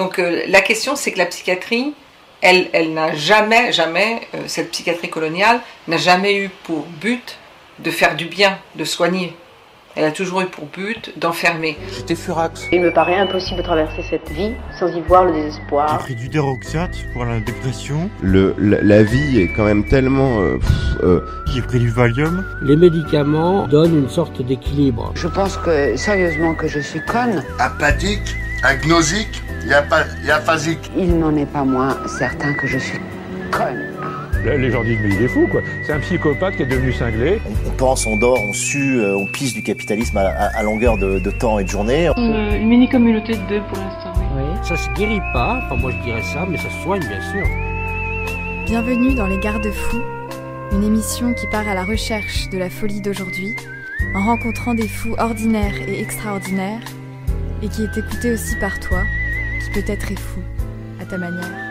Donc euh, la question, c'est que la psychiatrie, elle, elle n'a jamais, jamais, euh, cette psychiatrie coloniale n'a jamais eu pour but de faire du bien, de soigner. Elle a toujours eu pour but d'enfermer. J'étais furax. Il me paraît impossible de traverser cette vie sans y voir le J'ai désespoir. pris du déroxate pour la dépression. Le, la, la vie est quand même tellement... euh, pff, euh, J'ai pris du Valium. Les médicaments donnent une sorte d'équilibre. Je pense que, sérieusement, que je suis conne. apathique, agnosique et aphasique. Il n'en est pas moins certain que je suis conne. Les gens disent mais il est fou quoi. C'est un psychopathe qui est devenu cinglé. On, on pense, on dort, on sue, euh, on pisse du capitalisme à, à- à longueur de, de temps et de journée. Une, une mini-communauté de deux pour l'instant, oui. Ça se guérit pas, enfin moi je dirais ça, mais ça se soigne bien sûr. Bienvenue dans Les Garde-Fous, une émission qui part à la recherche de la folie d'aujourd'hui, en rencontrant des fous ordinaires et extraordinaires, et qui est écoutée aussi par toi, qui peut-être est fou, à ta manière.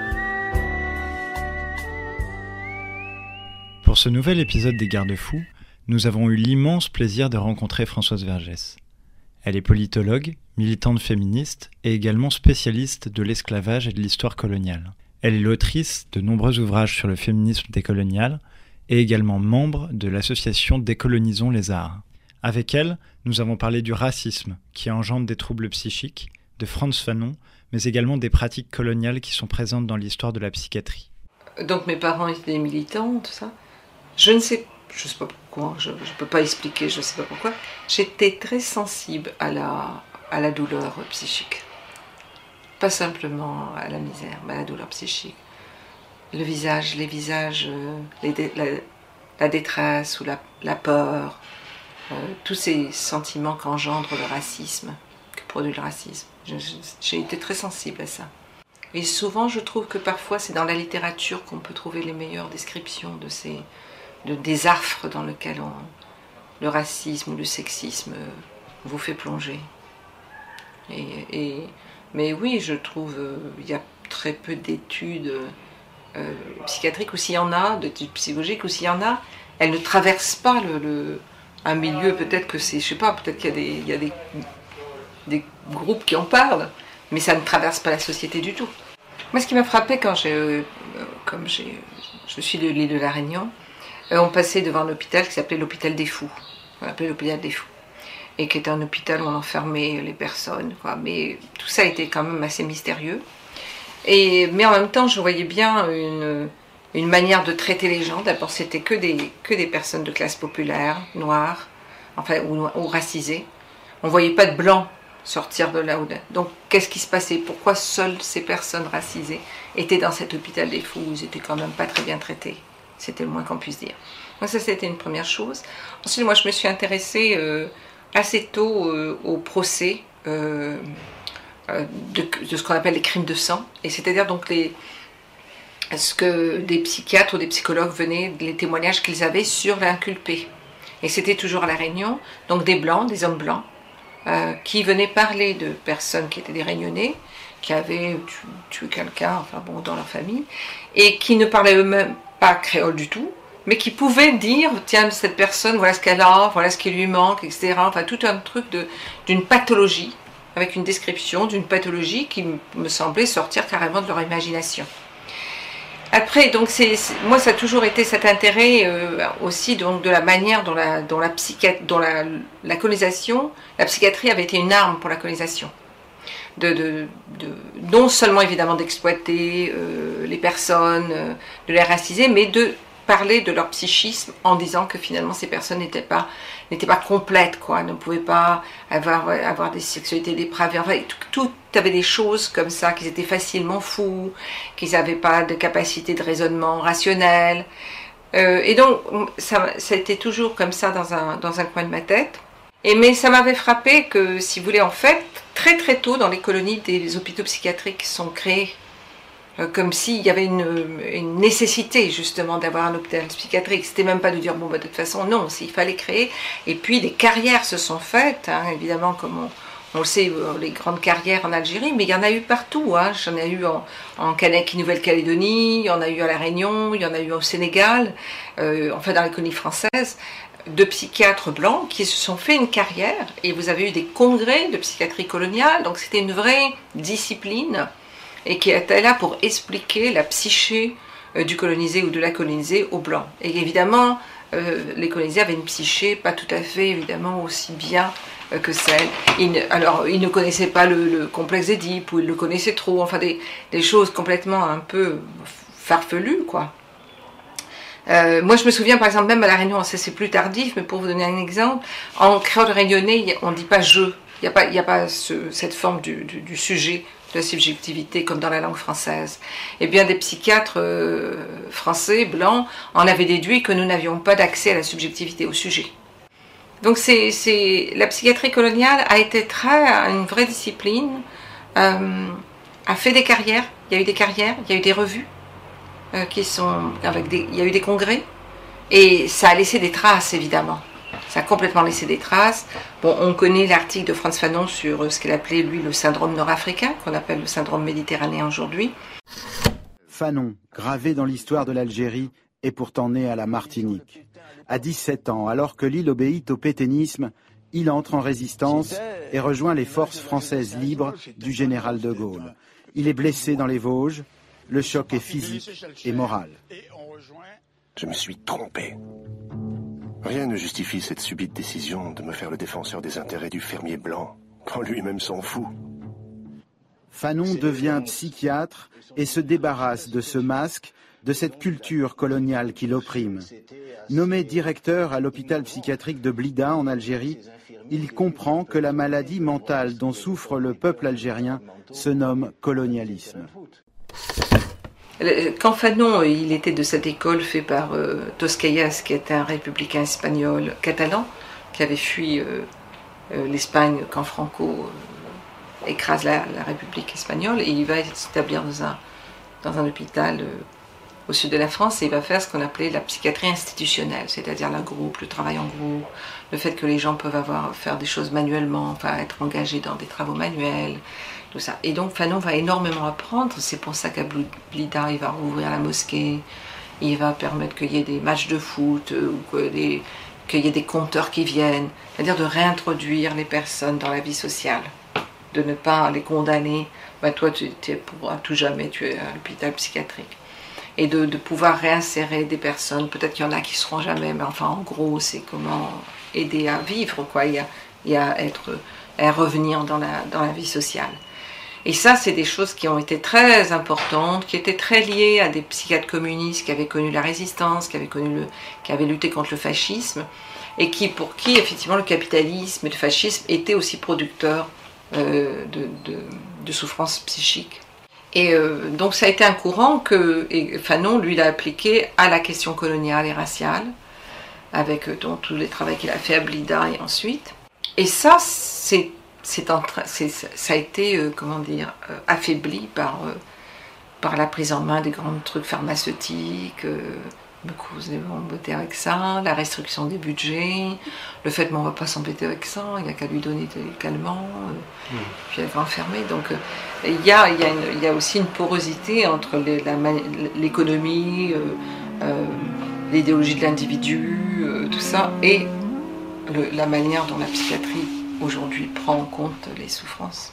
Pour ce nouvel épisode des Garde-Fous, nous avons eu l'immense plaisir de rencontrer Françoise Vergès. Elle est politologue, militante féministe et également spécialiste de l'esclavage et de l'histoire coloniale. Elle est l'autrice de nombreux ouvrages sur le féminisme décolonial et également membre de l'association Décolonisons les arts. Avec elle, nous avons parlé du racisme qui engendre des troubles psychiques, de Franz Fanon, mais également des pratiques coloniales qui sont présentes dans l'histoire de la psychiatrie. Donc mes parents étaient des militants, tout ça. Je ne sais, je sais pas pourquoi, je ne peux pas expliquer, je ne sais pas pourquoi. J'étais très sensible à la, à la douleur psychique. Pas simplement à la misère, mais à la douleur psychique. Le visage, les visages, euh, la, détresse ou la, la peur, euh, tous ces sentiments qu'engendre le racisme, que produit le racisme. J'ai été très sensible à ça. Et souvent, je trouve que parfois, c'est dans la littérature qu'on peut trouver les meilleures descriptions de ces de, des dans lesquels le racisme ou le sexisme euh, vous fait plonger. Et, mais oui, je trouve il y a très peu d'études euh, psychiatriques, ou s'il y en a, d'études psychologiques, ou s'il y en a, elles ne traversent pas un milieu. Peut-être que c'est, je sais pas, peut-être qu'il y a des, des groupes qui en parlent, mais ça ne traverse pas la société du tout. Moi, ce qui m'a frappé quand j'ai, euh, euh, comme j'ai, je suis de l'île de la Réunion, euh, on passait devant un hôpital qui s'appelait l'hôpital des fous. On l'appelait l'hôpital des fous. Et qui était un hôpital où on enfermait les personnes. Mais tout ça était quand même assez mystérieux. Et, mais en même temps, je voyais bien une, une manière de traiter les gens. D'abord, c'était que des, que des personnes de classe populaire, noires, enfin, ou, ou racisées. On voyait pas de blancs sortir de là. de- Donc, qu'est-ce qui se passait? Pourquoi seules ces personnes racisées étaient dans cet hôpital des fous? Où Ils étaient quand même pas très bien traités. C'était le moins qu'on puisse dire. Moi, ça, c'était une première chose. Ensuite, moi, je me suis intéressée euh, assez tôt euh, au procès euh, de, de ce qu'on appelle les crimes de sang. Et c'est-à-dire donc les, ce que des psychiatres ou des psychologues venaient, les témoignages qu'ils avaient sur l'inculpé. Et c'était toujours à La Réunion, donc des blancs, des hommes blancs, euh, qui venaient parler de personnes qui étaient des Réunionnais, qui avaient tu- tué quelqu'un, enfin bon, dans leur famille, et qui ne parlaient eux-mêmes pas créole du tout, mais qui pouvaient dire, tiens, cette personne, voilà ce qu'elle a, voilà ce qui lui manque, etc. Enfin, tout un truc d'une pathologie, avec une description d'une pathologie qui me semblait sortir carrément de leur imagination. Après, donc c'est moi ça a toujours été cet intérêt euh, aussi donc de la manière dont la la psychiat- dont la, la colonisation, la psychiatrie avait été une arme pour la colonisation. De, de, de- non seulement évidemment d'exploiter euh, les personnes, euh, de les raciser, mais de parler de leur psychisme en disant que finalement ces personnes n'étaient pas n'étaient pas complètes quoi, ne pouvaient pas avoir avoir des sexualités dépravées, enfin tout, tout avait des choses comme ça, qu'ils étaient facilement fous, qu'ils n'avaient pas de capacité de raisonnement rationnel. Euh, et donc ça, ça a été toujours comme ça dans un dans un coin de ma tête. Et mais ça m'avait frappé que, si vous voulez, en fait, très très tôt dans les colonies, des hôpitaux psychiatriques sont créés comme s'il y avait une, nécessité justement d'avoir un hôpital psychiatrique. C'était même pas de dire bon bah de toute façon non, s'il fallait créer. Et puis des carrières se sont faites, hein, évidemment comme on, le sait, euh, les grandes carrières en Algérie, mais il y en a eu partout. Hein. J'en ai eu en, en Nouvelle-Calédonie, il y en a eu à La Réunion, il y en a eu au Sénégal, euh, enfin dans les colonies françaises. de psychiatres blancs qui se sont fait une carrière et vous avez eu des congrès de psychiatrie coloniale, donc c'était une vraie discipline et qui était là pour expliquer la psyché euh, du colonisé ou de la colonisée aux blancs. Et évidemment, euh, les colonisés avaient une psyché pas tout à fait évidemment aussi bien euh, que celle. alors, ils ne connaissaient pas le, complexe d'Édipe ou ils le connaissaient trop, enfin des, choses complètement un peu farfelues, quoi. Moi, je me souviens, par exemple, même à La Réunion, c'est plus tardif, mais pour vous donner un exemple, en créole réunionnais, on ne dit pas je. Il n'y a pas, cette forme du, sujet, la subjectivité, comme dans la langue française. Eh bien, des psychiatres euh, français, blancs, en avaient déduit que nous n'avions pas d'accès à la subjectivité, au sujet. Donc, c'est, la psychiatrie coloniale a été très, une vraie discipline, euh, a fait des carrières, il y a eu des carrières, il y a eu des revues, euh, qui sont avec des, il y a eu des congrès et ça a laissé des traces évidemment. Ça a complètement laissé des traces. Bon, on connaît l'article de Franz Fanon sur euh, ce qu'il appelait lui le syndrome nord-africain, qu'on appelle le syndrome méditerranéen aujourd'hui. Fanon, gravé dans l'histoire de l'Algérie, est pourtant né à la Martinique. À 17 ans, alors que l'île obéit au pétainisme, il entre en résistance et rejoint les forces françaises libres du général de Gaulle. Il est blessé dans les Vosges, le choc est physique et moral. Je me suis trompé. Rien ne justifie cette subite décision de me faire le défenseur des intérêts du fermier blanc, quand lui-même s'en fout. Fanon devient psychiatre et se débarrasse de ce masque, de cette culture coloniale qui l'opprime. Nommé directeur à l'hôpital psychiatrique de Blida en Algérie, il comprend que la maladie mentale dont souffre le peuple algérien se nomme colonialisme. Quand Fanon, il était de cette école faite par euh, qui était un républicain espagnol catalan, qui avait fui euh, euh, l'Espagne quand Franco écrase la, République espagnole, et il va s'établir dans un, dans un hôpital au sud de la France, et il va faire ce qu'on appelait la psychiatrie institutionnelle, c'est-à-dire le groupe, le travail en groupe, le fait que les gens peuvent avoir faire des choses manuellement, enfin être engagés dans des travaux manuels, Et donc Fanon va énormément apprendre. C'est pour ça qu'à Blida, il va rouvrir la mosquée. Il va permettre qu'il y ait des matchs de foot euh, qu'il y ait des compteurs qui viennent. C'est-à-dire de réintroduire les personnes dans la vie sociale. De ne pas les condamner. Bah, toi, tu es pour tout jamais, tu es à l'hôpital psychiatrique. Et de, pouvoir réinsérer des personnes. Peut-être qu'il y en a qui ne seront jamais, mais enfin, en gros, c'est comment aider à vivre, quoi. Il à revenir dans la vie sociale. Et ça, c'est des choses qui ont été très importantes, qui étaient très liées à des psychiatres communistes qui avaient connu la résistance, qui avaient, connu le, qui avaient lutté contre le fascisme, et qui, pour qui, effectivement, le capitalisme et le fascisme étaient aussi producteurs euh, de, de, souffrances psychiques. Et euh, donc ça a été un courant que Fanon, lui, l'a appliqué à la question coloniale et raciale, avec euh, tous les travaux qu'il a fait à Blida et ensuite. Et ça, c'est ça a été, euh, comment dire, euh, affaibli par, euh, par la prise en main des grands trucs pharmaceutiques, me cause embêter avec ça, la restriction des budgets, le fait qu'on ne va pas s'embêter avec ça, il n'y a qu'à lui donner des calmants, puis elle va enfermer. Donc il y a, y, a aussi une porosité entre l'économie, l'idéologie de l'individu, tout ça, et la manière dont la psychiatrie aujourd'hui prend en compte les souffrances.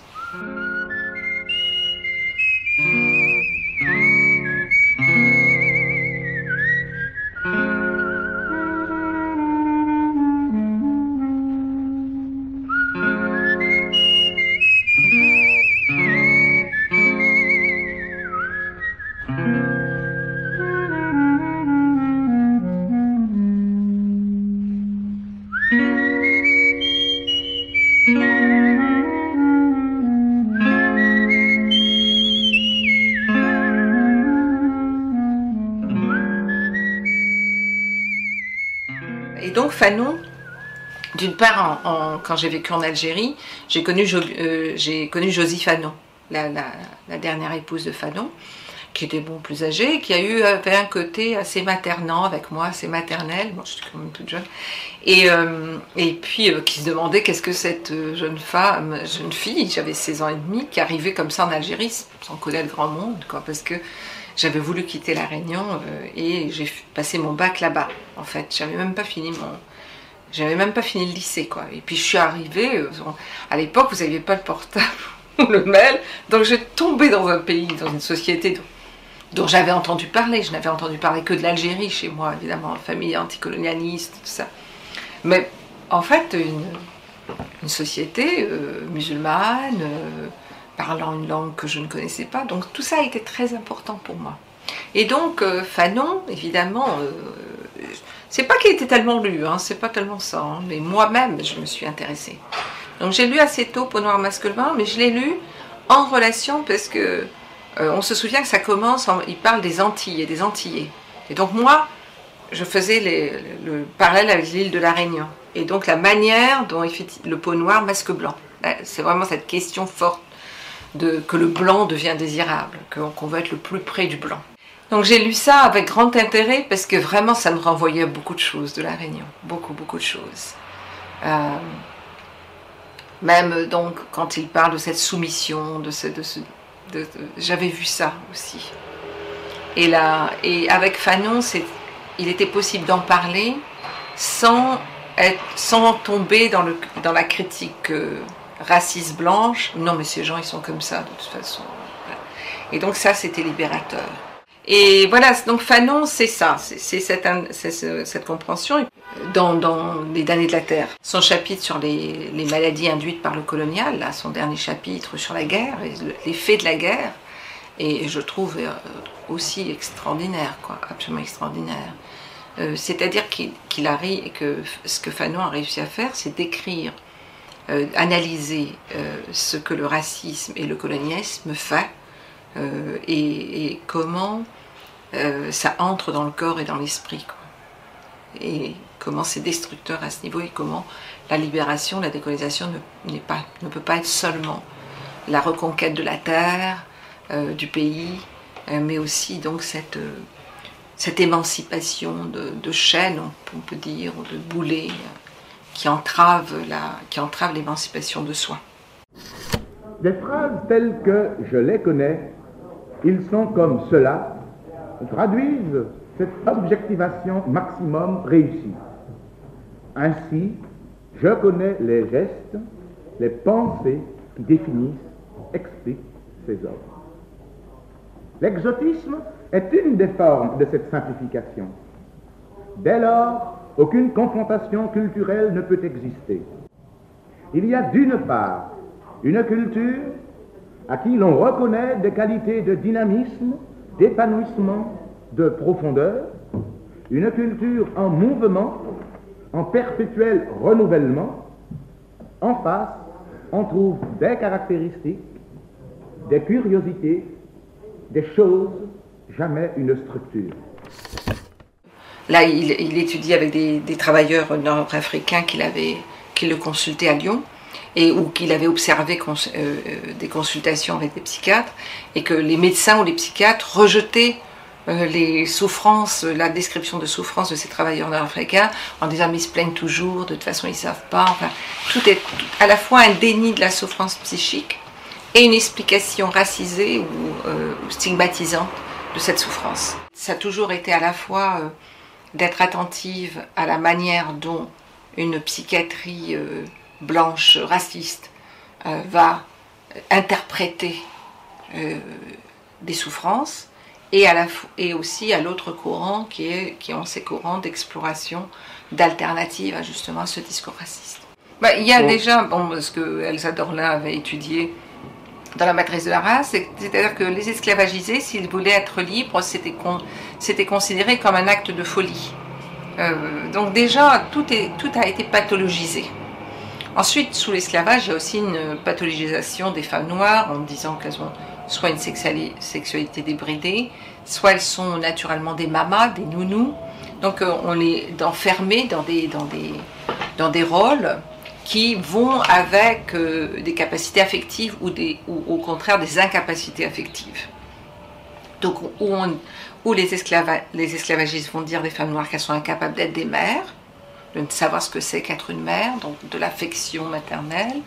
Fanon, d'une part, quand j'ai vécu en Algérie, j'ai connu, euh, connu Josie Fanon, la, dernière épouse de Fanon, qui était bon plus âgée, qui a eu un côté assez maternant avec moi, assez maternel. Je suis quand même toute jeune. Et, euh, et puis, euh, qui se demandait qu'est-ce que cette jeune femme, jeune fille, j'avais 16 ans et demi, qui arrivait comme ça en Algérie, sans connaître grand monde, quoi, parce que j'avais voulu quitter La Réunion et j'ai passé mon bac là-bas, en fait. J'avais même pas fini mon, J'avais même pas fini le lycée, quoi. Et puis je suis arrivée, euh, à l'époque, vous n'aviez pas le portable ou le mail, donc j'ai tombé dans un pays, dans une société dont, j'avais entendu parler. Je n'avais entendu parler que de l'Algérie chez moi, évidemment, famille anticolonialiste, tout ça. Mais en fait, une, société euh, musulmane, euh, parlant une langue que je ne connaissais pas. Donc tout ça été très important pour moi. Et donc euh, Fanon, évidemment, c'est pas qu'il était tellement lu, hein, c'est pas tellement ça, hein, mais moi-même je me suis intéressée. Donc j'ai lu assez tôt Peau Noir Masque Blanc, mais je l'ai lu en relation parce que on se souvient que ça commence, il parle des Antilles et des Antillais. Et donc moi, je faisais le parallèle avec l'île de la Réunion et donc la manière dont il fait le pot noir masque blanc. C'est vraiment cette question forte que le blanc devient désirable, qu'on veut être le plus près du blanc. Donc j'ai lu ça avec grand intérêt parce que vraiment ça me renvoyait beaucoup de choses de la Réunion, beaucoup beaucoup de choses. Euh, même donc quand il parle de cette soumission, de ce, j'avais vu ça aussi. Et là, et avec Fanon, il était possible d'en parler sans sans tomber dans, le, dans la critique euh, raciste blanche. Non, mais ces gens, ils sont comme ça, de toute façon. Et donc ça, c'était libérateur. Et voilà, donc Fanon, c'est ça, c'est cette, cette, compréhension dans, dans, Les damnés de la Terre. Son chapitre sur les, les, maladies induites par le colonial, là, son dernier chapitre sur la guerre, les faits de la guerre, et je trouve euh, aussi extraordinaire, quoi, absolument extraordinaire. Euh, c'est-à-dire qu'il arrive, que ce que Fanon a réussi à faire, c'est d'écrire, euh, analyser euh, ce que le racisme et le colonialisme fait et, comment ça entre dans le corps et dans l'esprit. Et comment c'est destructeur à ce niveau et comment la libération, la décolonisation ne, pas, ne peut pas être seulement la reconquête de la terre, du pays, mais aussi donc cette cette émancipation de, chaînes, on peut dire, ou de boulets, qui entrave, l'émancipation de soi. Des phrases telles que je les connais, ils sont comme cela, traduisent cette objectivation maximum réussie. Ainsi, je connais les gestes, les pensées qui définissent, expliquent ces œuvres. L'exotisme est une des formes de cette simplification. Dès lors, aucune confrontation culturelle ne peut exister. Il y a d'une part une culture à qui l'on reconnaît des qualités de dynamisme, d'épanouissement, de profondeur, une culture en mouvement, en perpétuel renouvellement. En face, on trouve des caractéristiques, des curiosités, des choses jamais une structure. Là, il, étudie avec des, travailleurs nord-africains qu'il avait, qui le à Lyon et ou qu'il avait observé euh, euh, des consultations avec des psychiatres et que les médecins ou les psychiatres rejetaient euh, les souffrances, la description de souffrance de ces travailleurs nord-africains en disant mais ils se plaignent toujours, de toute façon ils savent pas. Enfin, tout est à la fois un déni de la souffrance psychique et une explication racisée ou stigmatisante cette souffrance. Ça a toujours été à la fois euh, d'être attentive à la manière dont une psychiatrie euh, blanche raciste euh, va interpréter des souffrances et, à la, et aussi à l'autre courant qui, est, qui ont ces courants d'exploration d'alternatives à justement ce discours raciste. Bah, il y a déjà, bon, ce que Elsa Dorlin avait étudié dans la matrice de la race, c'est-à-dire que les esclavagisés, s'ils voulaient être libres, c'était considéré comme un acte de folie. Euh, donc déjà, tout, tout a été pathologisé. Ensuite, sous l'esclavage, il y a aussi une pathologisation des femmes noires en disant qu'elles ont soit une sexualité débridée, soit elles sont naturellement des mamas, des nounous. Donc euh, on les enfermait dans des, dans, des, dans des rôles qui vont avec euh, des capacités affectives ou, des, ou au contraire des incapacités affectives. Donc où, où les, les esclavagistes vont dire des femmes noires qu'elles sont incapables d'être des mères, de ne savoir ce que c'est qu'être une mère, donc de l'affection maternelle,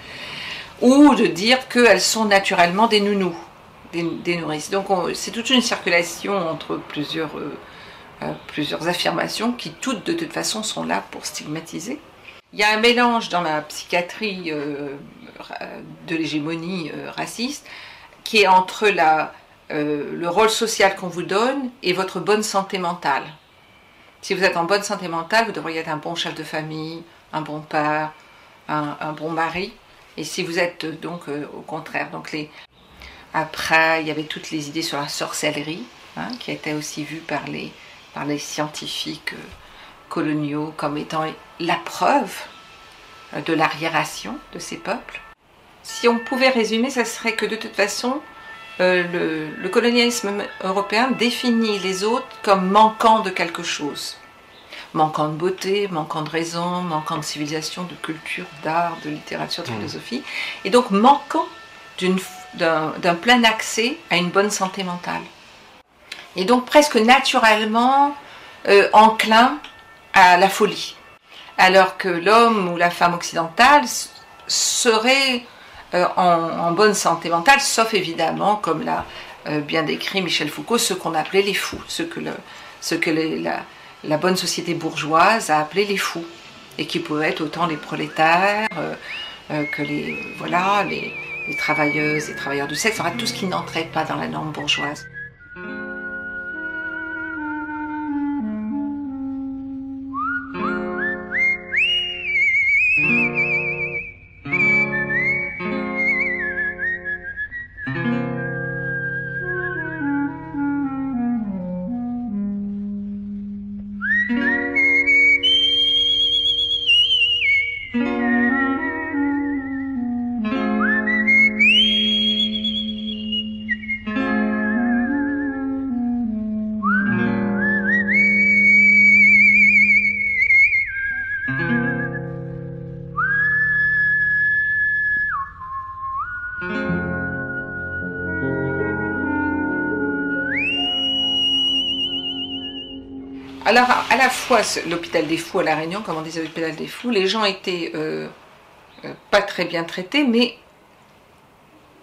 ou de dire qu'elles sont naturellement des nounous, des, nourrices. Donc c'est toute une circulation entre plusieurs, euh, euh, plusieurs affirmations qui toutes de toute façon sont là pour stigmatiser. Il y a un mélange dans la psychiatrie euh, de l'hégémonie euh, raciste qui est entre euh, le rôle social qu'on vous donne et votre bonne santé mentale. Si vous êtes en bonne santé mentale, vous devriez être un bon chef de famille, un bon père, un, bon mari. Et si vous êtes donc au contraire, donc après il y avait toutes les idées sur la sorcellerie, hein, qui étaient aussi vues par les, par les scientifiques coloniaux comme étant la preuve de l'arriération de ces peuples. Si on pouvait résumer, ça serait que de toute façon, euh, le, le colonialisme européen définit les autres comme manquant de quelque chose. Manquant de beauté, manquant de raison, manquant de civilisation, de culture, d'art, de littérature, de Mm. philosophie, et donc manquant d'un plein accès à une bonne santé mentale. Et donc presque naturellement euh, enclin à la folie. Alors que l'homme ou la femme occidentale serait euh, en, bonne santé mentale, sauf évidemment, comme l'a euh, bien décrit Michel Foucault, ceux qu'on appelait les fous, ceux que, la, bonne société bourgeoise a appelé les fous, et qui pouvaient être autant les prolétaires euh, que les, voilà, les, les travailleuses et travailleurs du sexe, enfin tout ce qui n'entrait pas dans la norme bourgeoise. Alors, à la fois, l'hôpital des fous à La Réunion, comme on disait l'hôpital des fous, les gens étaient euh, euh, pas très bien traités, mais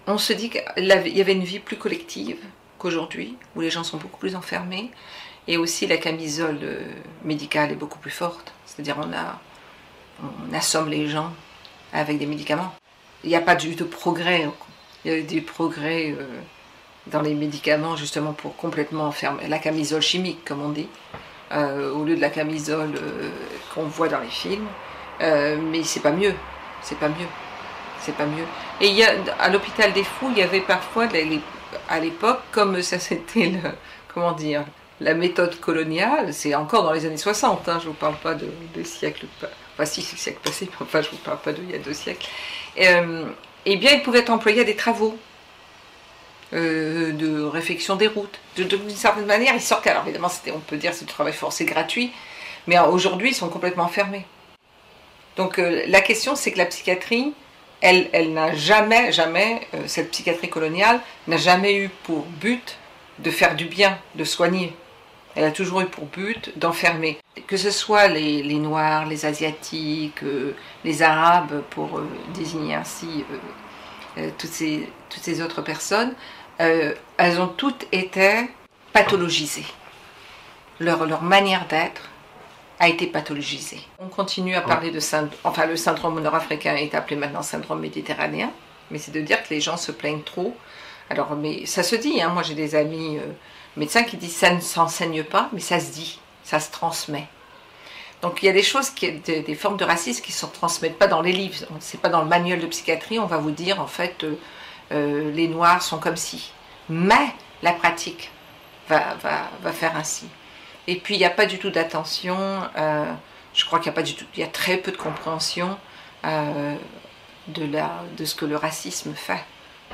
on se dit qu'il y avait une vie plus collective qu'aujourd'hui, où les gens sont beaucoup plus enfermés, et aussi la camisole euh, médicale est beaucoup plus forte. C'est-à-dire, on, assomme les gens avec des médicaments. Il n'y a pas du de progrès. Il y a eu des progrès dans les médicaments, justement, pour complètement enfermer la camisole chimique, comme on dit euh, au lieu de la camisole euh, qu'on voit dans les films. Euh, mais c'est pas mieux. C'est pas mieux. C'est pas mieux. Et il y a, à l'hôpital des fous, il y avait parfois, à l'époque, comme ça c'était comment dire, la méthode coloniale, c'est encore dans les années 60, hein, je vous parle pas de, de siècles, enfin si, c'est siècle passé, mais enfin je vous parle pas d'il y a deux siècles. Eh bien, ils pouvaient être employés à des travaux euh, de réfection des routes. D'une certaine manière, ils sortaient. Alors évidemment, on peut dire c'est du travail forcé gratuit, mais aujourd'hui, ils sont complètement fermés. Donc euh, la question, c'est que la psychiatrie, elle, elle n'a jamais, jamais, euh, cette psychiatrie coloniale n'a jamais eu pour but de faire du bien, de soigner. Elle a toujours eu pour but d'enfermer. Que ce soit les, Noirs, les Asiatiques, les Arabes, pour désigner ainsi toutes, ces, toutes ces autres personnes, euh, elles ont toutes été pathologisées. Leur, leur manière d'être a été pathologisée. On continue à parler de syndrome, enfin le syndrome nord-africain est appelé maintenant syndrome méditerranéen, mais c'est de dire que les gens se plaignent trop. Alors, mais ça se dit, hein, moi j'ai des amis euh, médecins qui disent ça ne s'enseigne pas, mais ça se dit, ça se transmet. Donc il y a des choses, qui, des, formes de racisme qui ne se transmettent pas dans les livres. C'est pas dans le manuel de psychiatrie, on va vous dire en fait euh, euh, les noirs sont comme si. Mais la pratique va, faire ainsi. Et puis il n'y a pas du tout d'attention, euh, je crois qu'il y a pas du tout, il y a très peu de compréhension de, de ce que le racisme fait,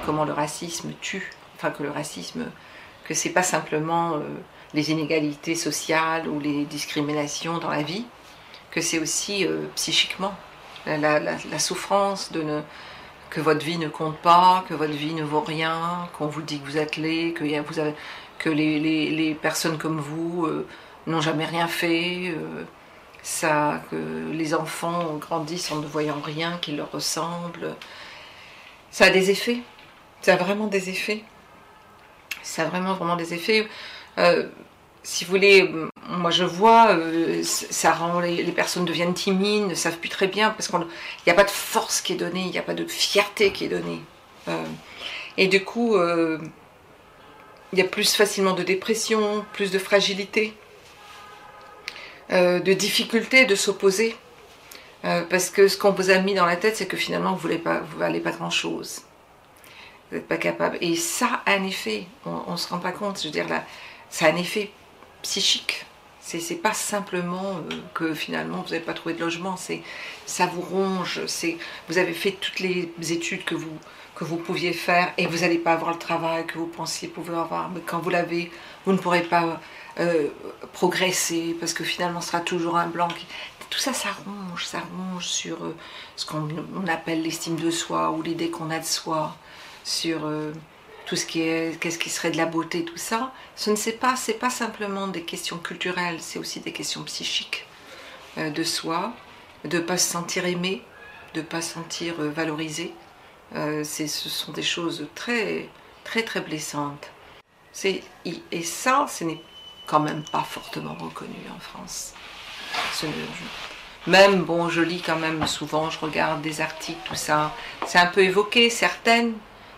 comment le racisme tue, enfin que le racisme, que c'est pas simplement les inégalités sociales ou les discriminations dans la vie, que c'est aussi euh, psychiquement la, souffrance de ne, que votre vie ne compte pas, que votre vie ne vaut rien, qu'on vous dit que vous êtes laid, que, les, personnes comme vous euh, n'ont jamais rien fait, euh, ça, que les enfants grandissent en ne voyant rien qui leur ressemble. Ça a des effets. Ça a vraiment des effets. Ça a vraiment, vraiment des effets. Si vous voulez, moi je vois, euh, ça rend les, personnes deviennent timides, ne savent plus très bien parce qu'il n'y a pas de force qui est donnée, il n'y a pas de fierté qui est donnée. Euh, et du coup, euh, il y a plus facilement de dépression, plus de fragilité, de difficulté de s'opposer. parce que ce qu'on vous a mis dans la tête, c'est que finalement, vous ne valez pas grand-chose. Vous n'êtes pas capable. Et ça a un effet. On ne se rend pas compte. Je veux dire, là, ça a un effet psychique. C'est pas simplement euh, que finalement vous n'avez pas trouvé de logement, c'est ça vous ronge, vous avez fait toutes les études que vous que vous pouviez faire et vous n'allez pas avoir le travail que vous pensiez pouvoir avoir, mais quand vous l'avez, vous ne pourrez pas euh, progresser parce que finalement ce sera toujours un blanc. Tout ça, ça ronge, ça ronge sur euh, ce qu'on appelle l'estime de soi ou l'idée qu'on a de soi, sur tout ce qui est qu'est-ce qui serait de la beauté, tout ça, ce ne c'est pas, c'est pas simplement des questions culturelles, c'est aussi des questions psychiques euh, de soi, de pas se sentir aimé, de pas se sentir euh, valorisé. Euh, ce sont des choses très très très blessantes. C'est, et ça, ce n'est quand même pas fortement reconnu en France. même, bon, je lis quand même souvent, je regarde des articles, tout ça. C'est un peu évoqué, certaines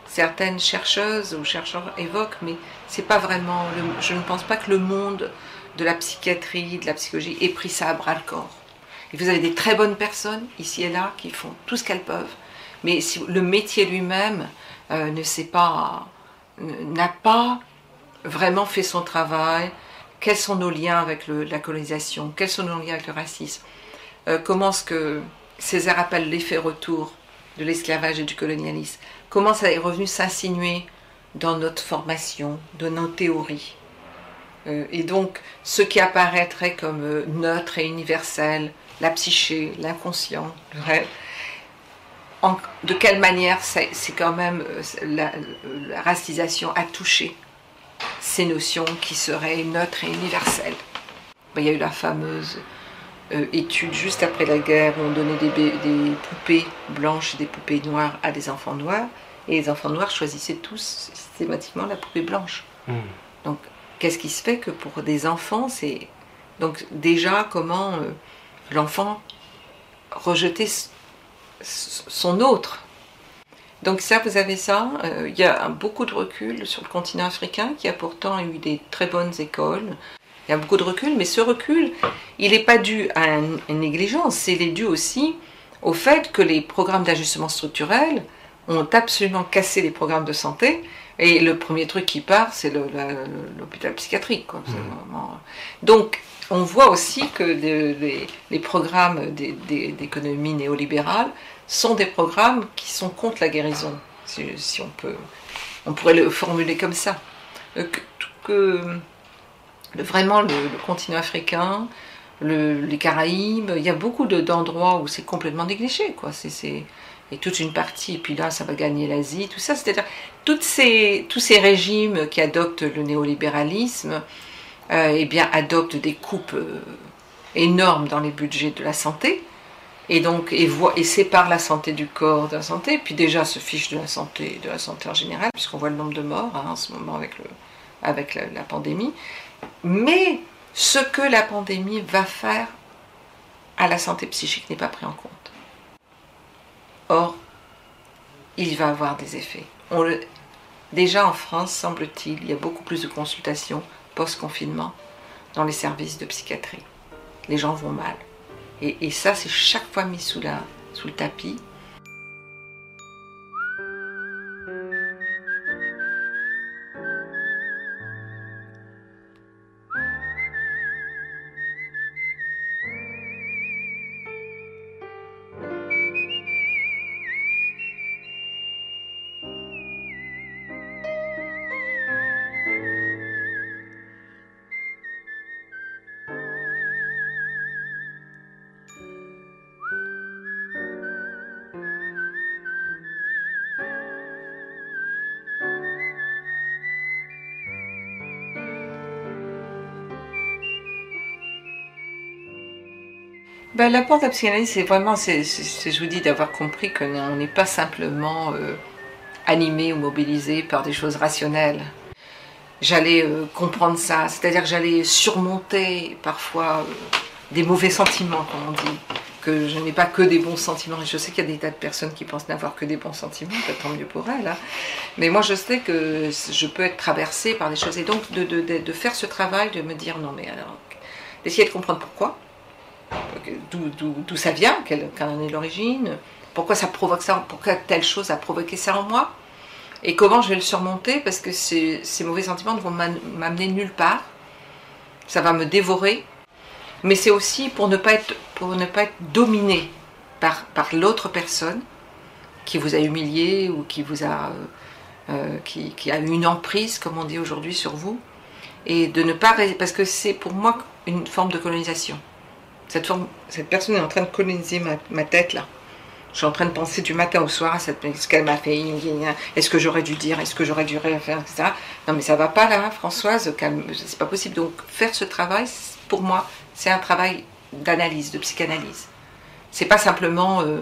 certaines chercheuses ou chercheurs évoquent, mais c'est pas vraiment. je ne pense pas que le monde de la psychiatrie, de la psychologie ait pris ça à bras le corps. Et vous avez des très bonnes personnes ici et là qui font tout ce qu'elles peuvent, mais si le métier lui-même euh, ne sait pas, n'a pas vraiment fait son travail. Quels sont nos liens avec la colonisation Quels sont nos liens avec le racisme euh, Comment est-ce que Césaire appelle l'effet retour de l'esclavage et du colonialisme comment ça est revenu s'insinuer dans notre formation, dans nos théories. Euh, et donc, ce qui apparaîtrait comme euh, neutre et universel, la psyché, l'inconscient, le rêve, de quelle manière c'est quand même euh, la, racisation a touché ces notions qui seraient neutres et universelles. Ben, il y a eu la fameuse étude juste après la guerre où on donnait des, des poupées blanches et des poupées noires à des enfants noirs. Et les enfants noirs choisissaient tous systématiquement la poupée blanche. Hmm. Donc, qu'est-ce qui se fait que pour des enfants, c'est. Donc, déjà, comment euh, l'enfant rejetait son autre? Donc, ça, vous avez ça. Euh, il y a beaucoup de recul sur le continent africain, qui a pourtant eu des très bonnes écoles. Il y a beaucoup de recul, mais ce recul, il n'est pas dû à une négligence, il est dû aussi au fait que les programmes d'ajustement structurel ont absolument cassé les programmes de santé. Et le premier truc qui part, c'est l'hôpital psychiatrique. Mmh. Donc, on voit aussi que les, programmes d'économie néolibérale sont des programmes qui sont contre la guérison, si, on peut. On pourrait le formuler comme ça. Euh, que, vraiment, le, continent africain, les Caraïbes, il y a beaucoup d'endroits où c'est complètement négligé. Quoi. C'est et toute une partie, et puis là, ça va gagner l'Asie, tout ça. C'est-à-dire, ces, tous ces régimes qui adoptent le néolibéralisme, euh, eh bien, adoptent des coupes euh, énormes dans les budgets de la santé, et donc, et, voit, et séparent la santé du corps de la santé, puis déjà se fichent de la santé, de la santé en général, puisqu'on voit le nombre de morts hein, en ce moment avec, le, avec la pandémie. Mais ce que la pandémie va faire à la santé psychique n'est pas pris en compte. Or, il va avoir des effets. Déjà en France, semble-t-il, il y a beaucoup plus de consultations post-confinement dans les services de psychiatrie. Les gens vont mal. Et, ça, c'est chaque fois mis sous le tapis. Ben, L'apport de la psychanalyse, c'est vraiment, c'est, je vous dis, d'avoir compris qu'on n'est pas simplement euh, animé ou mobilisé par des choses rationnelles. j'allais euh, comprendre ça, c'est-à-dire que j'allais surmonter parfois euh, des mauvais sentiments, comme on dit, que je n'ai pas que des bons sentiments. Et je sais qu'il y a des tas de personnes qui pensent n'avoir que des bons sentiments, tant mieux pour elles. Hein. Mais moi, je sais que je peux être traversée par des choses. Et donc, de, de faire ce travail, de me dire non, mais alors, d'essayer de comprendre pourquoi, d'où ça vient, quelle, en est l'origine, pourquoi ça provoque ça, pourquoi telle chose a provoqué ça en moi, et comment je vais le surmonter, parce que ces, mauvais sentiments ne vont m'amener nulle part, ça va me dévorer, mais c'est aussi pour ne pas être, pour ne pas être dominé par, l'autre personne qui vous a humilié ou qui vous a, euh, euh, qui, qui, a eu une emprise, comme on dit aujourd'hui, sur vous, et de ne pas, parce que c'est pour moi une forme de colonisation. Cette, personne est en train de coloniser ma, tête là. Je suis en train de penser du matin au soir à cette, ce qu'elle m'a fait. Est-ce que j'aurais dû dire Est-ce que j'aurais dû faire etc. Non, mais ça va pas là, Françoise. C'est pas possible. Donc, faire ce travail, pour moi, c'est un travail d'analyse, de psychanalyse. C'est pas simplement euh,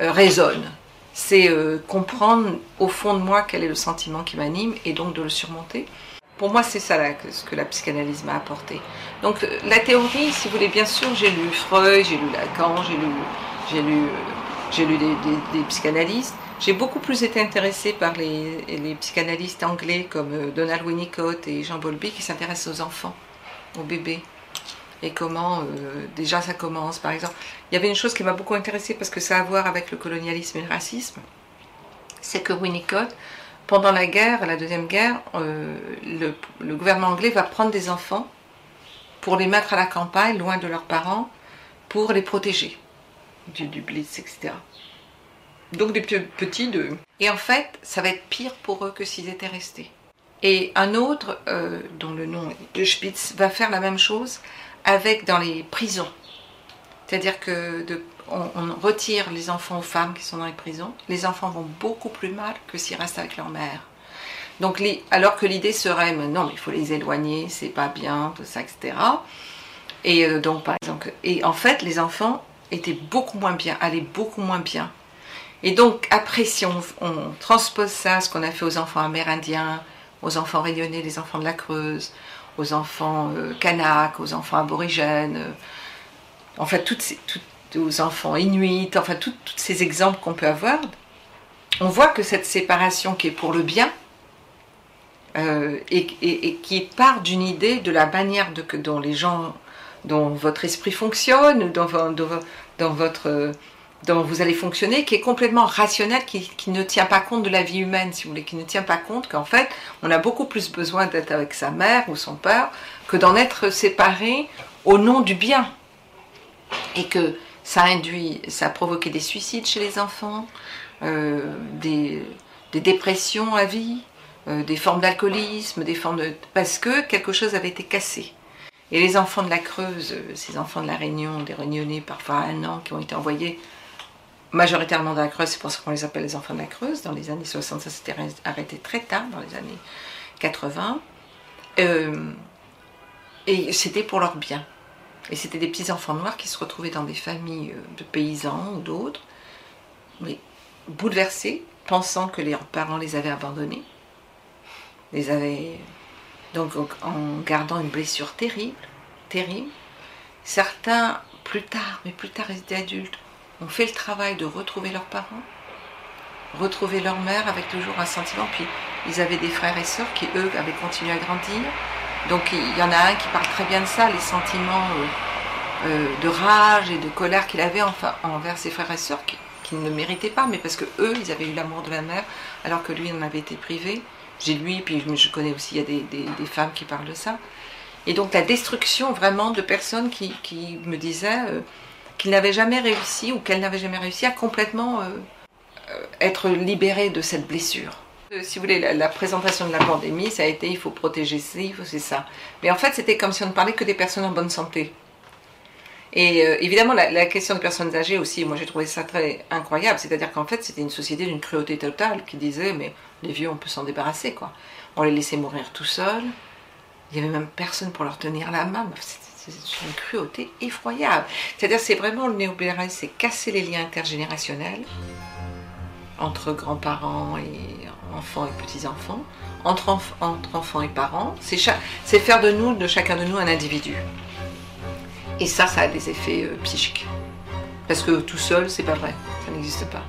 euh raisonne. C'est euh, comprendre au fond de moi quel est le sentiment qui m'anime et donc de le surmonter. Pour moi, c'est ça là, ce que la psychanalyse m'a apporté. Donc, la théorie, si vous voulez, bien sûr, j'ai lu Freud, j'ai lu Lacan, j'ai lu, j'ai lu j'ai lu des, psychanalystes. J'ai beaucoup plus été intéressée par les, psychanalystes anglais comme euh, Donald Winnicott et Jean Bowlby qui s'intéressent aux enfants, aux bébés. Et comment euh, déjà ça commence, par exemple. Il y avait une chose qui m'a beaucoup intéressée parce que ça a à voir avec le colonialisme et le racisme. C'est que Winnicott, pendant la guerre, la deuxième guerre, euh, le, gouvernement anglais va prendre des enfants pour les mettre à la campagne, loin de leurs parents, pour les protéger du, du blitz, etc. Donc des petits de... Et en fait, ça va être pire pour eux que s'ils étaient restés. Et un autre, euh, dont le nom est de Spitz, va faire la même chose avec dans les prisons. C'est-à-dire que de, on, retire les enfants aux femmes qui sont dans les prisons. Les enfants vont beaucoup plus mal que s'ils restent avec leur mère. Donc, alors que l'idée serait, non, mais il faut les éloigner, c'est pas bien, tout ça, etc. Et euh, donc, par exemple, et en fait, les enfants était beaucoup moins bien, allait beaucoup moins bien. Et donc, après, si on, transpose ça, ce qu'on a fait aux enfants amérindiens, aux enfants réunionnais, les enfants de la Creuse, aux enfants euh, aux enfants aborigènes, euh, en fait, toutes ces, aux enfants inuits, enfin, tous ces exemples qu'on peut avoir, on voit que cette séparation qui est pour le bien, euh, et, qui part d'une idée de la manière dont les gens dont votre esprit fonctionne, dont, votre dont vous allez fonctionner, qui est complètement rationnel, qui, ne tient pas compte de la vie humaine, si vous voulez, qui ne tient pas compte qu'en fait, on a beaucoup plus besoin d'être avec sa mère ou son père que d'en être séparé au nom du bien. Et que ça induit, ça a provoqué des suicides chez les enfants, euh, des, dépressions à vie, euh, des formes d'alcoolisme, des formes de... parce que quelque chose avait été cassé. Et les enfants de la Creuse, euh, ces enfants de la Réunion, des Réunionnais, parfois un an, qui ont été envoyés majoritairement dans la Creuse, c'est pour ça qu'on les appelle les enfants de la Creuse. Dans les années 60, ça s'était arrêté très tard, dans les années 80. Euh, et c'était pour leur bien. Et c'était des petits enfants noirs qui se retrouvaient dans des familles euh, de paysans ou d'autres, bouleversés, pensant que leurs parents les avaient abandonnés, les avaient donc en gardant une blessure terrible, terrible. Certains, plus tard, mais plus tard ils étaient adultes, ont fait le travail de retrouver leurs parents, retrouver leur mère avec toujours un sentiment. Puis ils avaient des frères et sœurs qui, eux, avaient continué à grandir. Donc il y en a un qui parle très bien de ça, les sentiments euh, euh, de rage et de colère qu'il avait enfin, envers ses frères et sœurs, qui, ne méritaient pas, mais parce que eux, ils avaient eu l'amour de la mère, alors que lui en avait été privé. J'ai lui, puis je connais aussi, il y a des, femmes qui parlent de ça. Et donc la destruction vraiment de personnes qui, me disaient euh, qu'ils n'avaient jamais réussi ou qu'elles n'avaient jamais réussi à complètement euh, être libérées de cette blessure. Si vous voulez, la, présentation de la pandémie, ça a été il faut protéger ci, c'est ça. Mais en fait, c'était comme si on ne parlait que des personnes en bonne santé. Et évidemment, la, la, question des personnes âgées aussi, moi j'ai trouvé ça très incroyable. C'est-à-dire qu'en fait, c'était une société d'une cruauté totale qui disait mais les vieux, on peut s'en débarrasser, quoi. On les laissait mourir tout seuls. Il n'y avait même personne pour leur tenir la main. C'est une cruauté effroyable. C'est-à-dire, c'est vraiment le néolibéralisme, c'est casser les liens intergénérationnels entre grands-parents et enfants et petits-enfants, entre, enfants et parents. C'est faire de nous, de chacun de nous, un individu. Et ça, ça a des effets psychiques. Parce que tout seul, c'est pas vrai, ça n'existe pas.